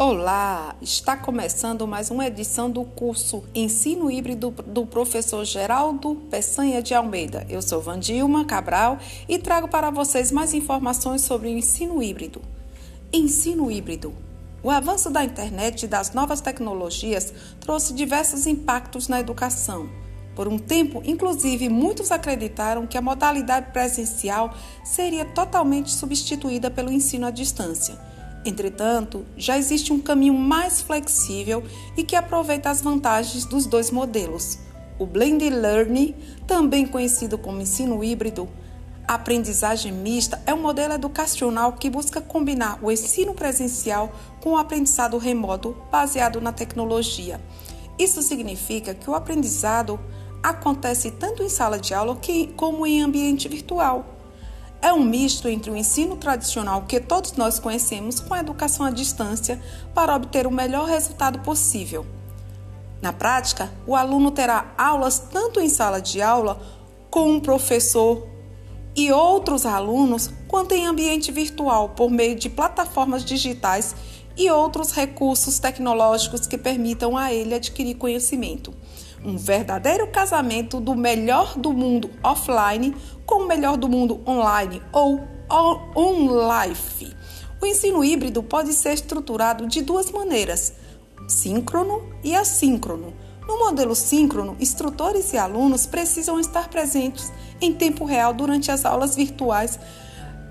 Olá, está começando mais uma edição do curso Ensino Híbrido do professor Geraldo Peçanha de Almeida. Eu sou Vandilma Cabral e trago para vocês mais informações sobre o ensino híbrido. Ensino híbrido. O avanço da internet e das novas tecnologias trouxe diversos impactos na educação. Por um tempo, inclusive, muitos acreditaram que a modalidade presencial seria totalmente substituída pelo ensino à distância. Entretanto, já existe um caminho mais flexível e que aproveita as vantagens dos dois modelos. O Blended Learning, também conhecido como ensino híbrido, aprendizagem mista é um modelo educacional que busca combinar o ensino presencial com o aprendizado remoto baseado na tecnologia. Isso significa que o aprendizado acontece tanto em sala de aula como em ambiente virtual. É um misto entre o ensino tradicional que todos nós conhecemos com a educação à distância para obter o melhor resultado possível. Na prática, o aluno terá aulas tanto em sala de aula com um professor e outros alunos, quanto em ambiente virtual por meio de plataformas digitais e outros recursos tecnológicos que permitam a ele adquirir conhecimento um verdadeiro casamento do melhor do mundo offline com o melhor do mundo online ou on-life. O ensino híbrido pode ser estruturado de duas maneiras: síncrono e assíncrono. No modelo síncrono, instrutores e alunos precisam estar presentes em tempo real durante as aulas virtuais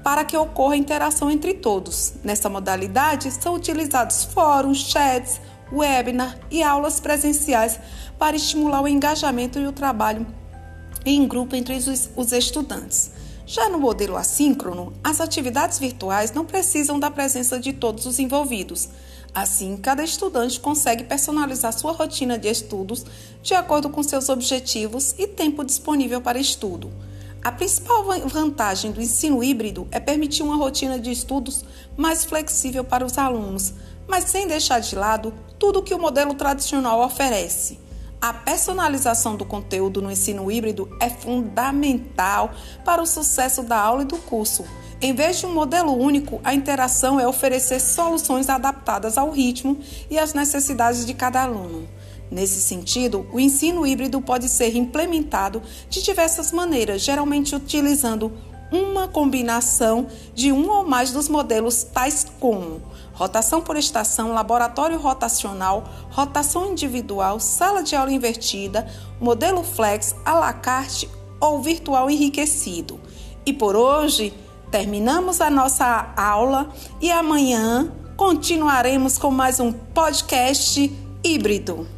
para que ocorra interação entre todos. Nessa modalidade, são utilizados fóruns, chats, webinar e aulas presenciais para estimular o engajamento e o trabalho em grupo entre os estudantes. Já no modelo assíncrono, as atividades virtuais não precisam da presença de todos os envolvidos. Assim, cada estudante consegue personalizar sua rotina de estudos de acordo com seus objetivos e tempo disponível para estudo. A principal vantagem do ensino híbrido é permitir uma rotina de estudos mais flexível para os alunos, mas sem deixar de lado tudo o que o modelo tradicional oferece. A personalização do conteúdo no ensino híbrido é fundamental para o sucesso da aula e do curso. Em vez de um modelo único, a interação é oferecer soluções adaptadas ao ritmo e às necessidades de cada aluno. Nesse sentido, o ensino híbrido pode ser implementado de diversas maneiras, geralmente utilizando uma combinação de um ou mais dos modelos tais como rotação por estação, laboratório rotacional, rotação individual, sala de aula invertida, modelo flex, à la carte ou virtual enriquecido. E por hoje terminamos a nossa aula e amanhã continuaremos com mais um podcast híbrido.